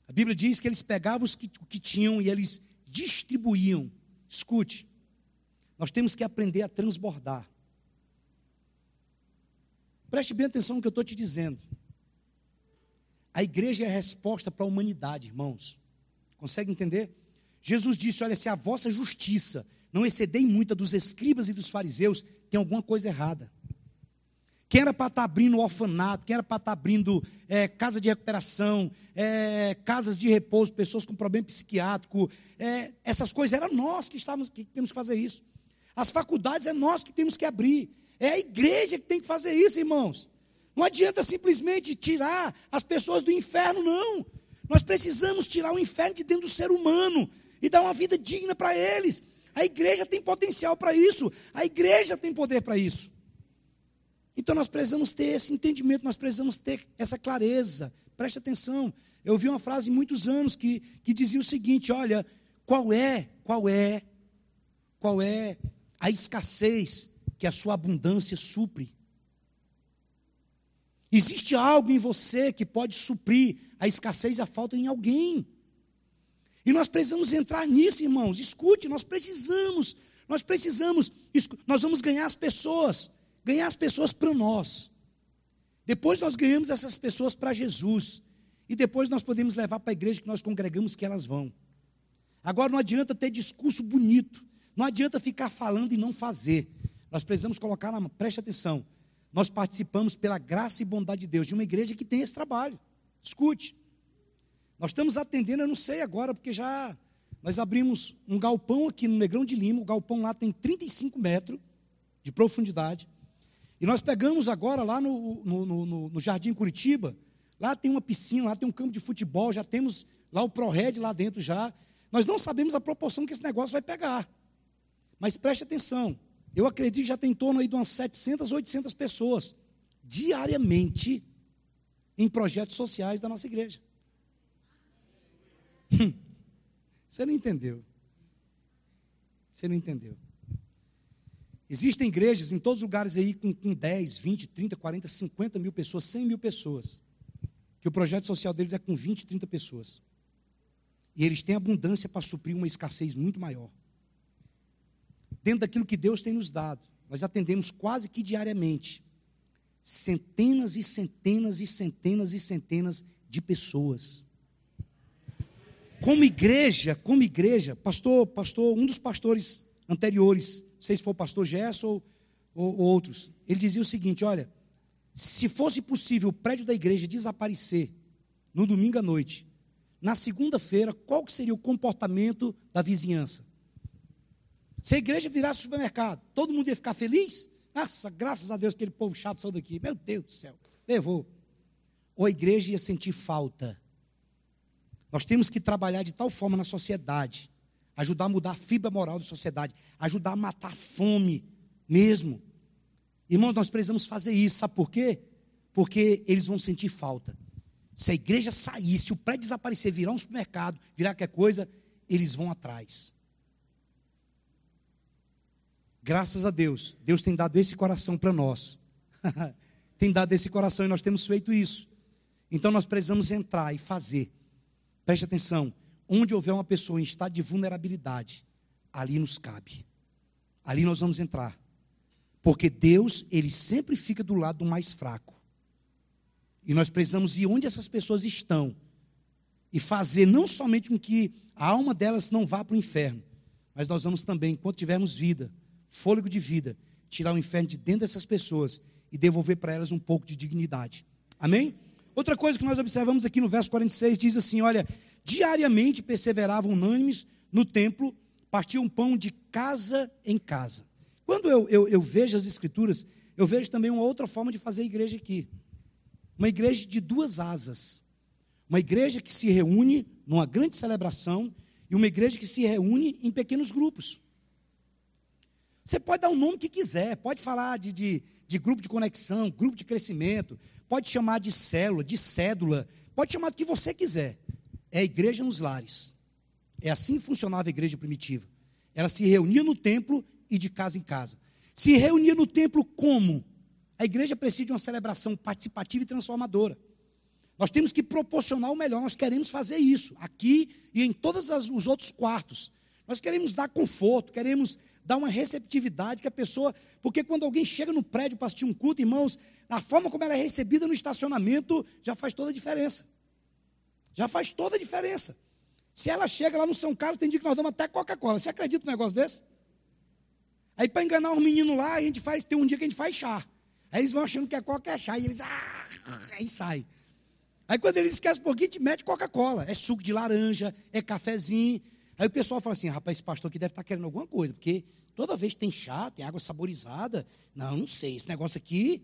A Bíblia diz que eles pegavam os que, o que tinham e eles distribuíam. Escute, nós temos que aprender a transbordar. Preste bem atenção no que eu estou te dizendo. A igreja é a resposta para a humanidade, irmãos. Consegue entender? Jesus disse: Olha, se a vossa justiça não excedei muita dos escribas e dos fariseus, tem alguma coisa errada. Quem era para estar tá abrindo orfanato, quem era para estar tá abrindo é, casa de recuperação, é, casas de repouso, pessoas com problema psiquiátrico, é, essas coisas, era nós que, estávamos, que temos que fazer isso. As faculdades é nós que temos que abrir. É a igreja que tem que fazer isso, irmãos. Não adianta simplesmente tirar as pessoas do inferno, não. Nós precisamos tirar o inferno de dentro do ser humano e dar uma vida digna para eles. A igreja tem potencial para isso. A igreja tem poder para isso. Então nós precisamos ter esse entendimento, nós precisamos ter essa clareza. Preste atenção. Eu ouvi uma frase muitos anos que, que dizia o seguinte: olha, qual é, qual é, qual é a escassez que a sua abundância supre? Existe algo em você que pode suprir a escassez e a falta em alguém. E nós precisamos entrar nisso, irmãos. Escute, nós precisamos, nós precisamos, nós vamos ganhar as pessoas, ganhar as pessoas para nós. Depois nós ganhamos essas pessoas para Jesus. E depois nós podemos levar para a igreja que nós congregamos que elas vão. Agora não adianta ter discurso bonito. Não adianta ficar falando e não fazer. Nós precisamos colocar na mão, preste atenção. Nós participamos pela graça e bondade de Deus de uma igreja que tem esse trabalho. Escute. Nós estamos atendendo, eu não sei agora, porque já nós abrimos um galpão aqui no Negrão de Lima, o galpão lá tem 35 metros de profundidade. E nós pegamos agora lá no, no, no, no Jardim Curitiba, lá tem uma piscina, lá tem um campo de futebol, já temos lá o ProRed lá dentro já. Nós não sabemos a proporção que esse negócio vai pegar. Mas preste atenção, eu acredito que já tem em torno aí de umas 700, 800 pessoas diariamente em projetos sociais da nossa igreja. Hum. Você não entendeu. Você não entendeu. Existem igrejas em todos os lugares aí com, com 10, 20, 30, 40, 50 mil pessoas, 100 mil pessoas. Que o projeto social deles é com 20, 30 pessoas. E eles têm abundância para suprir uma escassez muito maior. Dentro daquilo que Deus tem nos dado, nós atendemos quase que diariamente centenas e centenas e centenas e centenas de pessoas. Como igreja, como igreja, pastor, pastor, um dos pastores anteriores, não sei se foi o pastor Gerson ou, ou, ou outros, ele dizia o seguinte: olha, se fosse possível o prédio da igreja desaparecer no domingo à noite, na segunda-feira, qual que seria o comportamento da vizinhança? Se a igreja virasse supermercado, todo mundo ia ficar feliz? Nossa, graças a Deus aquele povo chato saiu daqui. Meu Deus do céu, levou. Ou a igreja ia sentir falta nós temos que trabalhar de tal forma na sociedade, ajudar a mudar a fibra moral da sociedade, ajudar a matar a fome mesmo. Irmãos, nós precisamos fazer isso, sabe por quê? Porque eles vão sentir falta. Se a igreja sair, se o prédio desaparecer, virar um supermercado, virar qualquer coisa, eles vão atrás. Graças a Deus, Deus tem dado esse coração para nós. tem dado esse coração e nós temos feito isso. Então nós precisamos entrar e fazer. Preste atenção: onde houver uma pessoa em estado de vulnerabilidade, ali nos cabe. Ali nós vamos entrar. Porque Deus, ele sempre fica do lado do mais fraco. E nós precisamos ir onde essas pessoas estão e fazer não somente com que a alma delas não vá para o inferno, mas nós vamos também, enquanto tivermos vida, fôlego de vida, tirar o inferno de dentro dessas pessoas e devolver para elas um pouco de dignidade. Amém? Outra coisa que nós observamos aqui no verso 46 diz assim: Olha, diariamente perseveravam unânimes no templo, partiam pão de casa em casa. Quando eu, eu, eu vejo as Escrituras, eu vejo também uma outra forma de fazer igreja aqui. Uma igreja de duas asas. Uma igreja que se reúne numa grande celebração e uma igreja que se reúne em pequenos grupos. Você pode dar o nome que quiser, pode falar de, de, de grupo de conexão, grupo de crescimento, pode chamar de célula, de cédula, pode chamar do que você quiser. É a igreja nos lares. É assim que funcionava a igreja primitiva. Ela se reunia no templo e de casa em casa. Se reunia no templo como? A igreja precisa de uma celebração participativa e transformadora. Nós temos que proporcionar o melhor, nós queremos fazer isso, aqui e em todos os outros quartos. Nós queremos dar conforto, queremos dar uma receptividade que a pessoa. Porque quando alguém chega no prédio para assistir um culto, irmãos, a forma como ela é recebida no estacionamento já faz toda a diferença. Já faz toda a diferença. Se ela chega lá no São Carlos, tem dia que nós damos até Coca-Cola. Você acredita num negócio desse? Aí para enganar um menino lá, a gente faz, tem um dia que a gente faz chá. Aí eles vão achando que é coca é chá, e eles, ah, aí sai. Aí quando eles esquecem um pouquinho, te mete Coca-Cola. É suco de laranja, é cafezinho. Aí o pessoal fala assim, rapaz, esse pastor aqui deve estar tá querendo alguma coisa, porque toda vez tem chá, tem água saborizada. Não, não sei, esse negócio aqui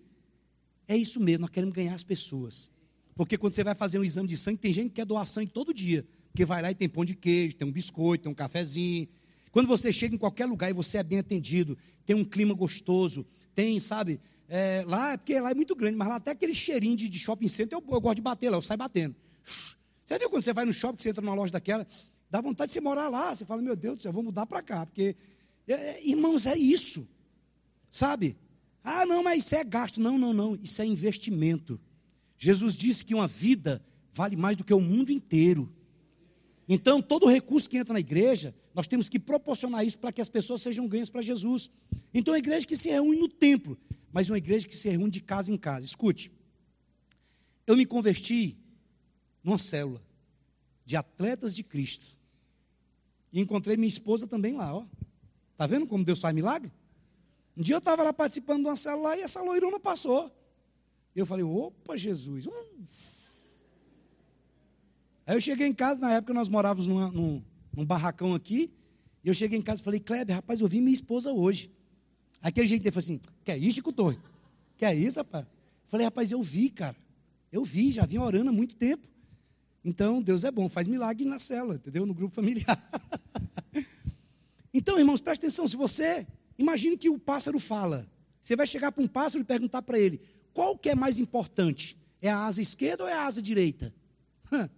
é isso mesmo, nós queremos ganhar as pessoas. Porque quando você vai fazer um exame de sangue, tem gente que quer doar sangue todo dia. Porque vai lá e tem pão de queijo, tem um biscoito, tem um cafezinho. Quando você chega em qualquer lugar e você é bem atendido, tem um clima gostoso, tem, sabe, é, lá, é porque lá é muito grande, mas lá até aquele cheirinho de, de shopping center, eu, eu, gosto de bater lá, eu saio batendo. Você viu quando você vai no shopping, você entra numa loja daquela, dá vontade de você morar lá, você fala, meu Deus do céu, eu vou mudar para cá, porque, é, é, irmãos, é isso, sabe? Ah, não, mas isso é gasto. Não, não, não, isso é investimento. Jesus disse que uma vida vale mais do que o mundo inteiro. Então, todo recurso que entra na igreja, nós temos que proporcionar isso para que as pessoas sejam ganhas para Jesus. Então, a igreja que se reúne no templo, mas uma igreja que se reúne de casa em casa. Escute, eu me converti numa célula de atletas de Cristo. E encontrei minha esposa também lá, ó. Tá vendo como Deus faz milagre? Um dia eu estava lá participando de uma célula e essa loirona passou. Eu falei, opa, Jesus. Aí eu cheguei em casa, na época nós morávamos numa, num, num barracão aqui, e eu cheguei em casa e falei, Kleber, rapaz, eu vi minha esposa hoje. Aquele jeito dele falou assim, que é isso, Chico Torre? Que é isso, rapaz? Falei, rapaz, eu vi, cara. Eu vi, já vim orando há muito tempo. Então, Deus é bom, faz milagre na célula, entendeu? No grupo familiar. então, irmãos, presta atenção, se você, imagine que o pássaro fala. Você vai chegar para um pássaro e perguntar para ele, qual que é mais importante? É a asa esquerda ou é a asa direita?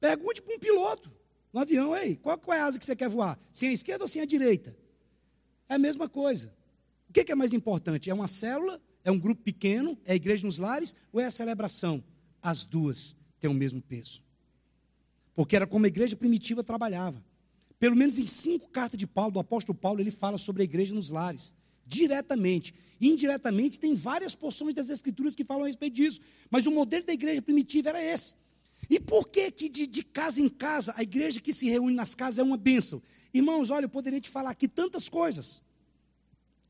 Pergunte para um piloto no avião, ei, qual, qual é a asa que você quer voar? Sem a esquerda ou sem a direita? É a mesma coisa. O que, que é mais importante? É uma célula? É um grupo pequeno? É a igreja nos lares? Ou é a celebração? As duas têm o mesmo peso. Porque era como a igreja primitiva trabalhava. Pelo menos em cinco cartas de Paulo, do apóstolo Paulo, ele fala sobre a igreja nos lares. Diretamente. Indiretamente, tem várias porções das escrituras que falam a respeito disso. Mas o modelo da igreja primitiva era esse. E por que que de, de, casa em casa, a igreja que se reúne nas casas é uma bênção? Irmãos, olha, eu poderia te falar aqui tantas coisas.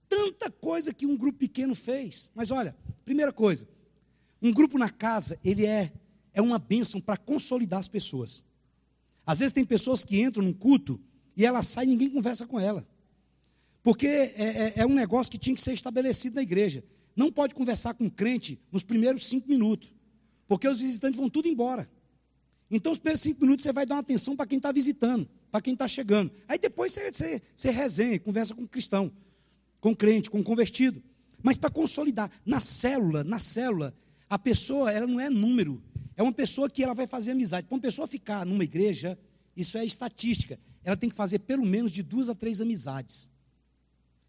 Tanta coisa que um grupo pequeno fez. Mas olha, primeira coisa, um grupo na casa, ele é, é uma bênção para consolidar as pessoas. Às vezes tem pessoas que entram num culto e ela sai e ninguém conversa com ela. Porque é, é, é um negócio que tinha que ser estabelecido na igreja. Não pode conversar com um crente nos primeiros cinco minutos. Porque os visitantes vão tudo embora. Então, os primeiros cinco minutos você vai dar uma atenção para quem está visitando, para quem está chegando. Aí depois você, você, você resenha, conversa com o cristão, com o crente, com o convertido. Mas para consolidar, na célula, na célula, a pessoa, ela não é número. É uma pessoa que ela vai fazer amizade. Para uma pessoa ficar numa igreja, isso é estatística. Ela tem que fazer pelo menos de duas a três amizades.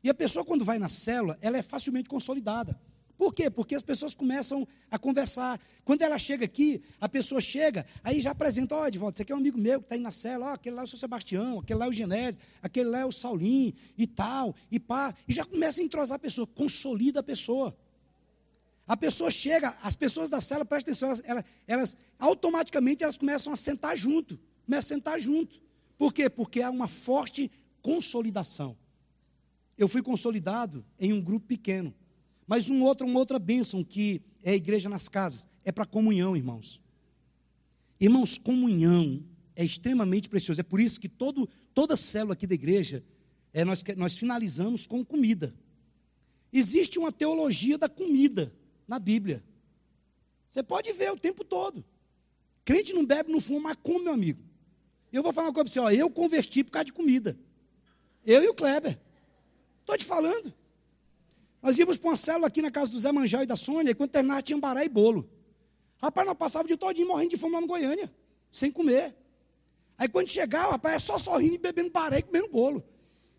E a pessoa, quando vai na célula, ela é facilmente consolidada. Por quê? Porque as pessoas começam a conversar. Quando ela chega aqui, a pessoa chega, aí já apresenta, ó, oh, Edvaldo, você aqui é um amigo meu que está aí na cela, ó, aquele lá é o seu Sebastião, aquele lá é o Genésio, aquele lá é o Saulinho, e tal, e pá. E já começa a entrosar a pessoa, consolida a pessoa. A pessoa chega, as pessoas da cela, presta atenção, elas, elas, elas automaticamente elas começam a sentar junto. Começam a sentar junto. Por quê? Porque há uma forte consolidação. Eu fui consolidado em um grupo pequeno. Mas um outro, uma outra bênção que é a igreja nas casas é para comunhão, irmãos. Irmãos, comunhão é extremamente precioso. É por isso que todo, toda célula aqui da igreja, é, nós, nós finalizamos com comida. Existe uma teologia da comida na Bíblia. Você pode ver o tempo todo. Crente não bebe, não fuma, mas come, meu amigo. Eu vou falar uma coisa para você, ó, eu converti por causa de comida. Eu e o Kleber. Estou te falando. Nós íamos para uma célula aqui na casa do Zé Manjal e da Sônia, e quando terminava tinha bará e bolo. Rapaz, nós passávamos de todinho morrendo de fome lá no Goiânia, sem comer. Aí quando chegava, rapaz, é só sorrindo e bebendo baré e comendo bolo.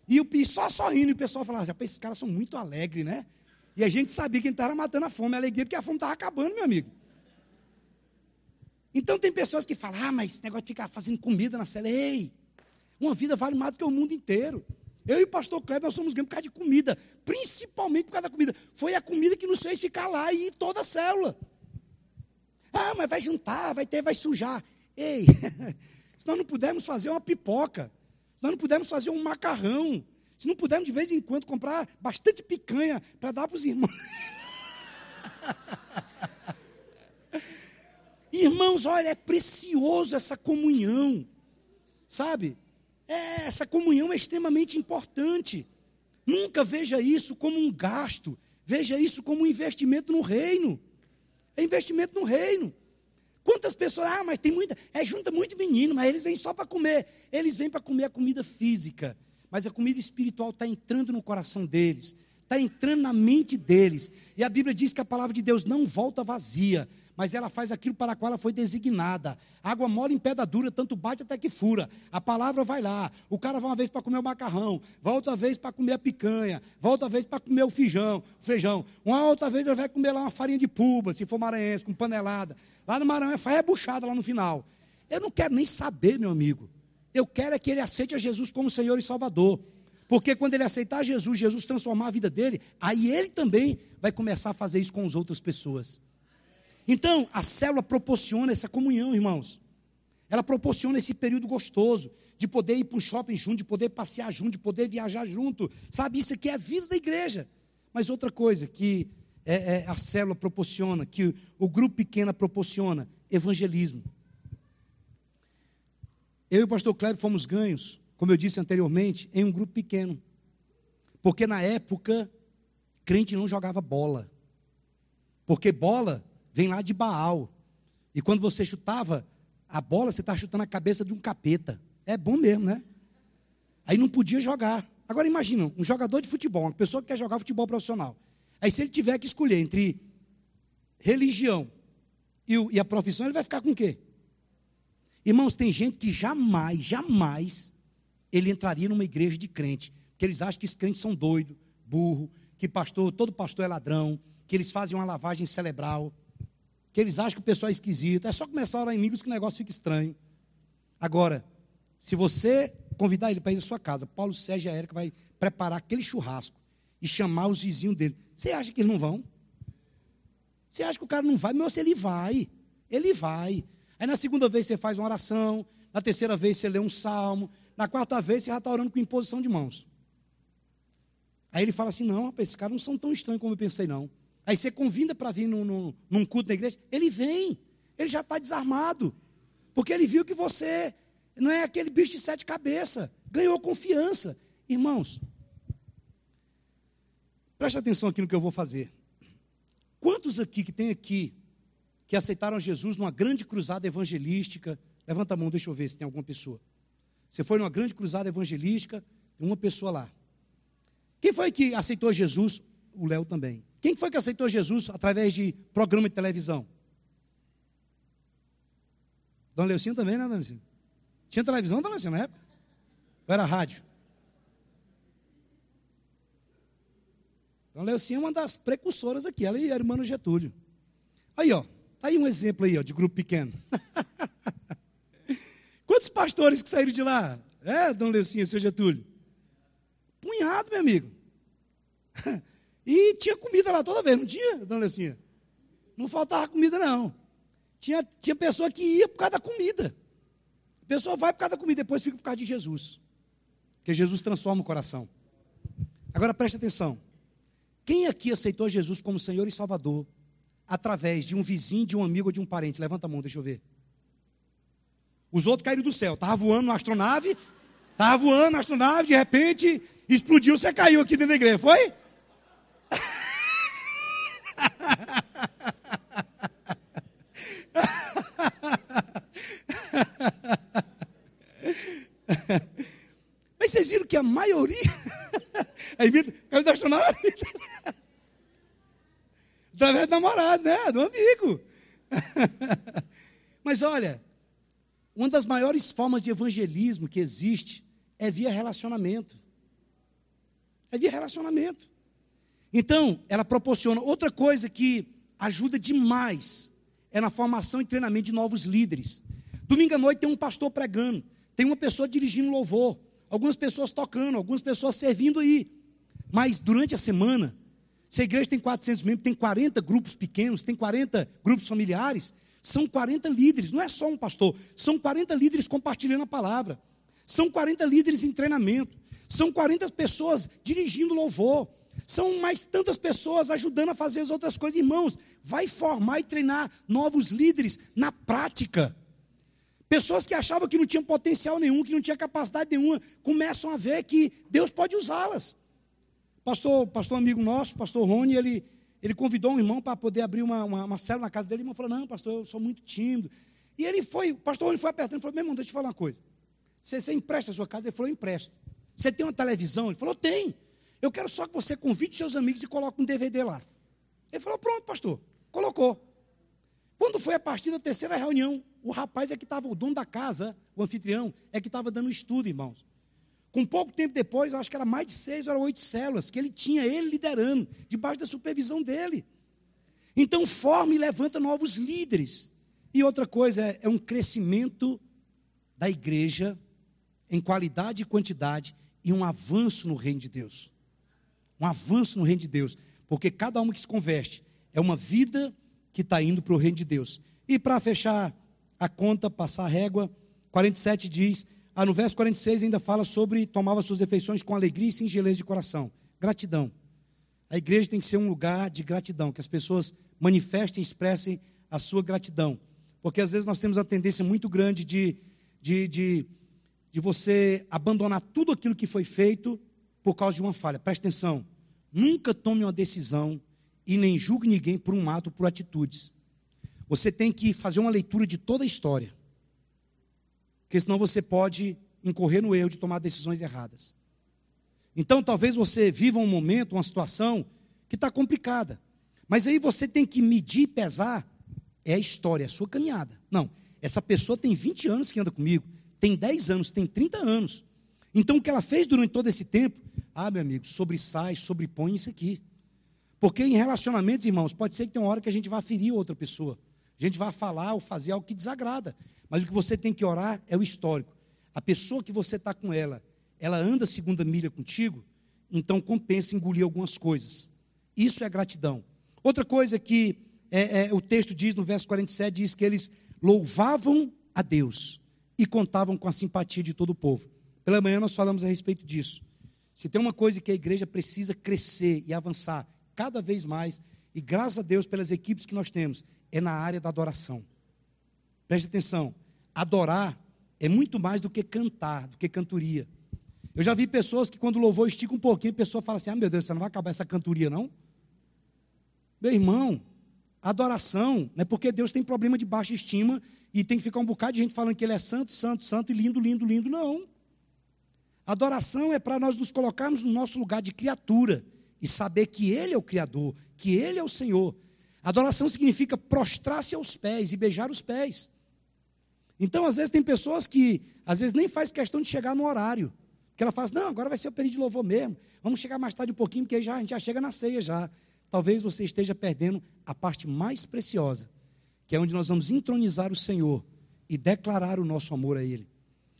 E, o, e só sorrindo, e o pessoal falava, rapaz, esses caras são muito alegres, né? E a gente sabia que a gente estava matando a fome, a alegria, porque a fome estava acabando, meu amigo. Então tem pessoas que falam, ah, mas esse negócio de ficar fazendo comida na cela, ei, uma vida vale mais do que o mundo inteiro. Eu e o pastor Kleber, nós somos ganhos por causa de comida, principalmente por causa da comida. Foi a comida que nos fez ficar lá e ir toda a célula. Ah, mas vai juntar, vai ter, vai sujar. Ei, se nós não pudermos fazer uma pipoca, se nós não pudermos fazer um macarrão, se não pudermos de vez em quando comprar bastante picanha para dar para os irmãos. Irmãos, olha, é precioso essa comunhão, sabe? É, essa comunhão é extremamente importante. Nunca veja isso como um gasto, veja isso como um investimento no reino. É investimento no reino. Quantas pessoas, ah, mas tem muita, é junta muito menino, mas eles vêm só para comer. Eles vêm para comer a comida física, mas a comida espiritual está entrando no coração deles, está entrando na mente deles. E a Bíblia diz que a palavra de Deus não volta vazia, mas ela faz aquilo para qual ela foi designada. Água mole em pedra dura, tanto bate até que fura. A palavra vai lá. O cara vai uma vez para comer o macarrão, vai outra vez para comer a picanha, vai outra vez para comer o feijão, feijão. Uma outra vez ele vai comer lá uma farinha de puba, se for maranhense, com panelada. Lá no Maranhão é rebuchada lá no final. Eu não quero nem saber, meu amigo. Eu quero é que ele aceite a Jesus como Senhor e Salvador. Porque quando ele aceitar Jesus, Jesus transformar a vida dele, aí ele também vai começar a fazer isso com as outras pessoas. Então, a célula proporciona essa comunhão, irmãos. Ela proporciona esse período gostoso de poder ir para um shopping junto, de poder passear junto, de poder viajar junto. Sabe, isso aqui é a vida da igreja. Mas outra coisa que é, é, a célula proporciona, que o grupo pequeno proporciona, evangelismo. Eu e o pastor Cléber fomos ganhos, como eu disse anteriormente, em um grupo pequeno. Porque na época, crente não jogava bola. Porque bola vem lá de Baal. E quando você chutava a bola, você estava chutando a cabeça de um capeta. É bom mesmo, né? Aí não podia jogar. Agora imagina, um jogador de futebol, uma pessoa que quer jogar futebol profissional. Aí se ele tiver que escolher entre religião e a profissão, ele vai ficar com o quê? Irmãos, tem gente que jamais, jamais ele entraria numa igreja de crente, que eles acham que os crentes são doidos, burro, que pastor, todo pastor é ladrão, que eles fazem uma lavagem cerebral que eles acham que o pessoal é esquisito. É só começar a orar em línguas que o negócio fica estranho. Agora, se você convidar ele para ir à sua casa, Paulo Sérgio e a Érica vai preparar aquele churrasco e chamar os vizinhos dele. Você acha que eles não vão? Você acha que o cara não vai? Meu, ele vai. Ele vai. Aí na segunda vez você faz uma oração, na terceira vez você lê um salmo, na quarta vez você já está orando com imposição de mãos. Aí ele fala assim: não, rapaz, esses caras não são tão estranhos como eu pensei, não. Aí você convida para vir num, num, num, culto na igreja, ele vem, ele já está desarmado, porque ele viu que você não é aquele bicho de sete cabeças, ganhou confiança. Irmãos, preste atenção aqui no que eu vou fazer. Quantos aqui que tem aqui que aceitaram Jesus numa grande cruzada evangelística? Levanta a mão, deixa eu ver se tem alguma pessoa. Você foi numa grande cruzada evangelística, tem uma pessoa lá. Quem foi que aceitou Jesus? O Léo também. Quem foi que aceitou Jesus através de programa de televisão? Dona Leucinha também, né, Dona Leucinha? Tinha televisão, Dona Leucinha, na época? Ou era rádio? Dona Leucinha é uma das precursoras aqui, ela e a irmã Getúlio. Aí, ó, tá aí um exemplo aí, ó, de grupo pequeno. Quantos pastores que saíram de lá? É, Dona Leucinha, seu Getúlio? Punhado, meu amigo. E tinha comida lá toda vez, não tinha, dona Lecinha? Não faltava comida, não. Tinha, tinha pessoa que ia por causa da comida. A pessoa vai por causa da comida, depois fica por causa de Jesus. Porque Jesus transforma o coração. Agora preste atenção. Quem aqui aceitou Jesus como Senhor e Salvador através de um vizinho, de um amigo ou de um parente? Levanta a mão, deixa eu ver. Os outros caíram do céu. Estava voando na astronave, estava voando na astronave, de repente explodiu, você caiu aqui dentro da igreja, foi? Mas vocês viram que a maioria. Aí caiu da astronauta. Através do namorado, né? Do amigo. Mas olha, uma das maiores formas de evangelismo que existe é via relacionamento. É via relacionamento. Então, ela proporciona outra coisa que ajuda demais é na formação e treinamento de novos líderes. Domingo à noite tem um pastor pregando, tem uma pessoa dirigindo louvor, algumas pessoas tocando, algumas pessoas servindo aí. Mas durante a semana, se a igreja tem 400 membros, tem 40 grupos pequenos, tem 40 grupos familiares, São 40 líderes, não é só um pastor, são 40 líderes compartilhando a palavra. São 40 líderes em treinamento. São 40 pessoas dirigindo louvor. São mais tantas pessoas ajudando a fazer as outras coisas. Irmãos, vai formar e treinar novos líderes na prática. Pessoas que achavam que não tinham potencial nenhum, que não tinham capacidade nenhuma, começam a ver que Deus pode usá-las. Pastor, pastor amigo nosso, pastor Rony, ele, ele convidou um irmão para poder abrir uma, uma, uma célula na casa dele. O irmão falou: Não, pastor, eu sou muito tímido. E ele foi, o pastor Rony foi apertando e falou: Meu irmão, deixa eu te falar uma coisa. Você, você empresta a sua casa? Ele falou: Empresto. Você tem uma televisão? Ele falou: Tem. Eu quero só que você convide seus amigos e coloque um DVD lá. Ele falou: Pronto, pastor. Colocou. Quando foi a partir da terceira reunião, o rapaz é que estava, o dono da casa, o anfitrião, é que estava dando estudo, irmãos. Com pouco tempo depois, eu acho que era mais de seis ou oito células que ele tinha, ele liderando, debaixo da supervisão dele. Então, forma e levanta novos líderes. E outra coisa é, é um crescimento da igreja em qualidade e quantidade e um avanço no reino de Deus. Um avanço no reino de Deus. Porque cada um que se converte é uma vida que está indo para o reino de Deus. E para fechar a conta, passar a régua, 47 diz: ah, no verso 46 ainda fala sobre tomava suas refeições com alegria e singeleza de coração. Gratidão. A igreja tem que ser um lugar de gratidão, que as pessoas manifestem e expressem a sua gratidão. Porque às vezes nós temos a tendência muito grande de, de, de, de você abandonar tudo aquilo que foi feito por causa de uma falha. Preste atenção. Nunca tome uma decisão e nem julgue ninguém por um ato, por atitudes. Você tem que fazer uma leitura de toda a história. Porque senão você pode incorrer no erro de tomar decisões erradas. Então, talvez você viva um momento, uma situação que está complicada. Mas aí você tem que medir e pesar. É a história, é a sua caminhada. Não, essa pessoa tem 20 anos que anda comigo, tem 10 anos, tem 30 anos. Então, o que ela fez durante todo esse tempo, ah, meu amigo, sobressai, sobrepõe isso aqui. Porque em relacionamentos, irmãos, pode ser que tenha uma hora que a gente vá ferir outra pessoa. A gente vai falar ou fazer algo que desagrada. Mas o que você tem que orar é o histórico. A pessoa que você está com ela, ela anda segunda milha contigo, então compensa engolir algumas coisas. Isso é gratidão. Outra coisa que é, é, o texto diz no verso 47, diz que eles louvavam a Deus e contavam com a simpatia de todo o povo. Pela manhã nós falamos a respeito disso. Se tem uma coisa que a igreja precisa crescer e avançar cada vez mais, e graças a Deus pelas equipes que nós temos, é na área da adoração. Preste atenção, adorar é muito mais do que cantar, do que cantoria. Eu já vi pessoas que quando louvor estica um pouquinho, a pessoa fala assim: ah, meu Deus, você não vai acabar essa cantoria, não? Meu irmão, adoração não é porque Deus tem problema de baixa estima e tem que ficar um bocado de gente falando que Ele é santo, santo, santo e lindo, lindo, lindo, não. Adoração é para nós nos colocarmos no nosso lugar de criatura e saber que Ele é o Criador, que Ele é o Senhor. Adoração significa prostrar-se aos pés e beijar os pés. Então, às vezes, tem pessoas que, às vezes, nem faz questão de chegar no horário. Porque ela fala assim, não, agora vai ser o período de louvor mesmo. Vamos chegar mais tarde um pouquinho, porque aí já, a gente já chega na ceia já. Talvez você esteja perdendo a parte mais preciosa, que é onde nós vamos entronizar o Senhor e declarar o nosso amor a Ele.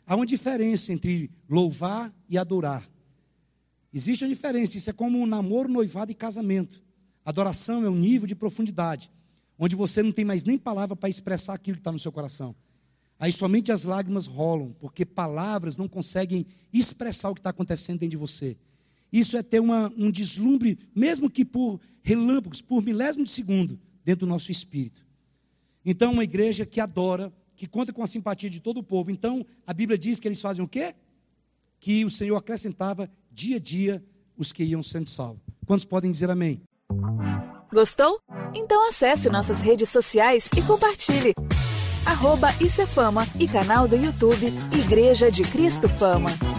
Há uma diferença entre louvar e adorar. Existe uma diferença, isso é como um namoro, noivado e casamento. Adoração é um nível de profundidade, onde você não tem mais nem palavra para expressar aquilo que está no seu coração. Aí somente as lágrimas rolam, porque palavras não conseguem expressar o que está acontecendo dentro de você. Isso é ter uma, um deslumbre, mesmo que por relâmpagos, por milésimo de segundo, dentro do nosso espírito. Então, uma igreja que adora, que conta com a simpatia de todo o povo. Então, a Bíblia diz que eles fazem o quê? Que o Senhor acrescentava dia a dia os que iam sendo salvos. Quantos podem dizer amém? Gostou? Então acesse nossas redes sociais e compartilhe arroba Fama e canal do YouTube Igreja de Cristo Fama.